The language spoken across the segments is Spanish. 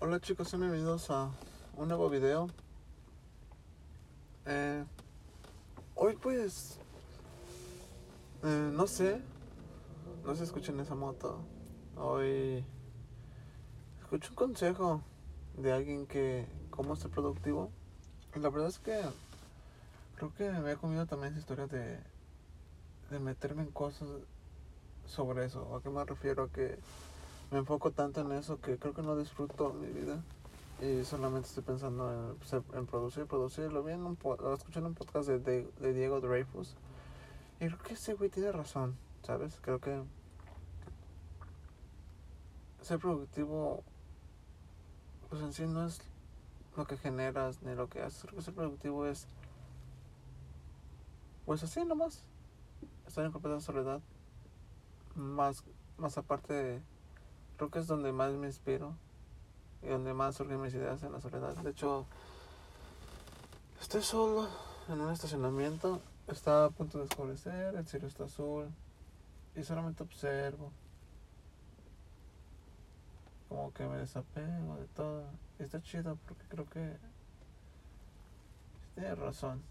Hola chicos, bienvenidos a un nuevo video. Eh, hoy pues, eh, no sé, no se escuchen esa moto. Hoy escucho un consejo de alguien que, cómo ser productivo. La verdad es que creo que me he comido también esa historia de, de meterme en cosas sobre eso. ¿A qué me refiero? A que me enfoco tanto en eso que creo que no disfruto mi vida y solamente estoy pensando en, pues, en producir, producir. Lo vi en un, lo un podcast de, de, de, Diego Dreyfus y creo que ese güey tiene razón, ¿sabes? Creo que ser productivo, pues en sí no es lo que generas ni lo que haces. Creo que ser productivo es, pues así nomás, estar en completa soledad. Más, más aparte de creo que es donde más me inspiro y donde más surgen mis ideas en la soledad. De hecho, estoy solo en un estacionamiento, está a punto de oscurecer, el cielo está azul y solamente observo. Como que me desapego de todo. Y está chido porque creo que tiene razón.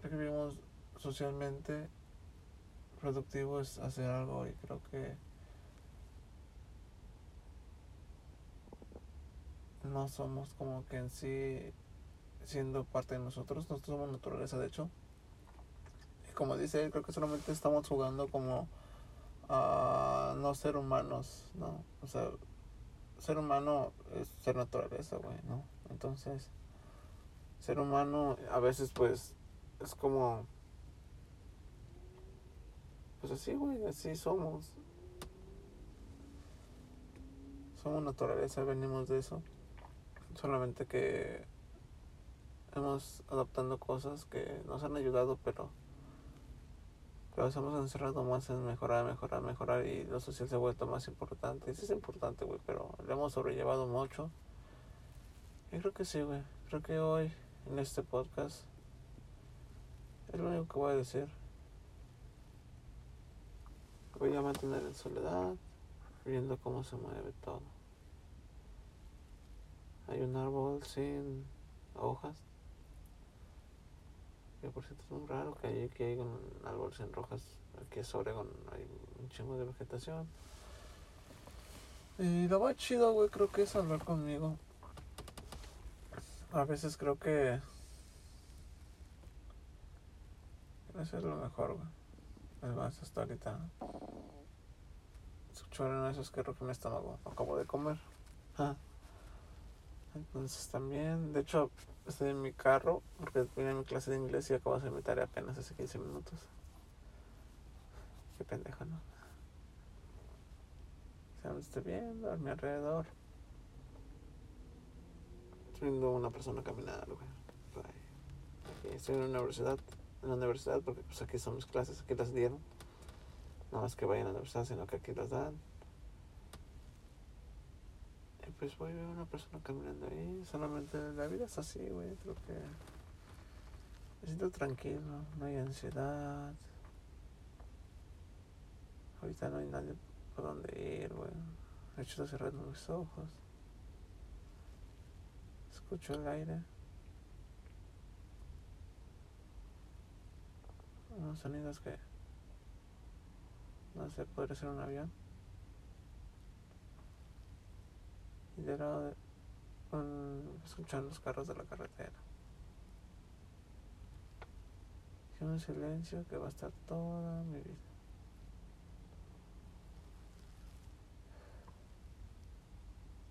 Creo que vivimos socialmente productivo es hacer algo y creo que no somos como que en sí siendo parte de nosotros, nosotros somos naturaleza de hecho. Y como dice él, creo que solamente estamos jugando como a no ser humanos, ¿no? O sea, ser humano es ser naturaleza, güey, ¿no? Entonces, ser humano a veces pues es como... Pues así, güey, así somos. Somos naturaleza, venimos de eso. Solamente que hemos adoptando cosas que nos han ayudado, pero, pero nos hemos encerrado más en mejorar, mejorar, mejorar y lo social se ha vuelto más importante. Sí es importante, güey, pero lo hemos sobrellevado mucho. Y creo que sí, güey. Creo que hoy en este podcast es lo único que voy a decir. Voy a mantener en soledad, viendo cómo se mueve todo. Hay un árbol sin hojas. Que por cierto es muy raro que hay, que hay un árbol sin hojas. Aquí es Oregon, hay un chingo de vegetación. Y lo más chido, güey, creo que es hablar conmigo. A veces creo que... Eso es lo mejor, güey. Es más, hasta ahorita... Escucharon esos que creo que mi estómago acabo de comer. Ah. Entonces también, de hecho, estoy en mi carro porque vine a mi clase de inglés y acabo de hacer apenas hace 15 minutos. Qué pendejo, ¿no? O sea, me estoy viendo a mi alrededor. Estoy viendo una persona caminar, güey. Estoy en la universidad, en la universidad porque pues aquí son mis clases, aquí las dieron. No más que vayan a la universidad, sino que aquí las dan pues voy a ver a una persona caminando ahí. Solamente la vida es así, güey. Creo que me siento tranquilo, no hay ansiedad. Ahorita no hay nadie por donde ir, güey. De hecho, estoy cerrando mis ojos. Escucho el aire. Unos sonidos que no sé, podría ser un avión. De lado escuchar los carros de la carretera. Y un silencio que va a estar toda mi vida.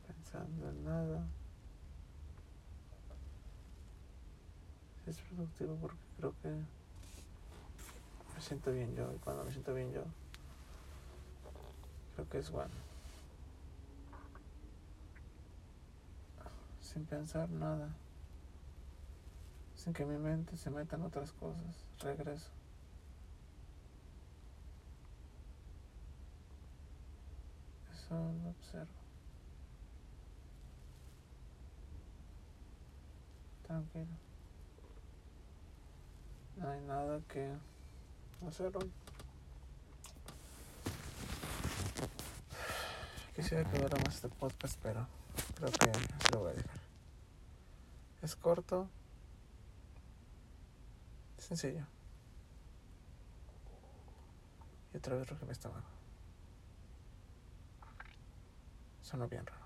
Pensando en nada. Es productivo porque creo que me siento bien yo y cuando me siento bien yo creo que es bueno. Sin pensar nada, sin que mi mente se meta en otras cosas, regreso. Eso lo observo. Tranquilo. No hay nada que hacer hoy. Quisiera que durara más este podcast, pero creo que se lo voy a dejar. Es corto. Sencillo. Y otra vez Roque me está abajo. Sonó bien raro.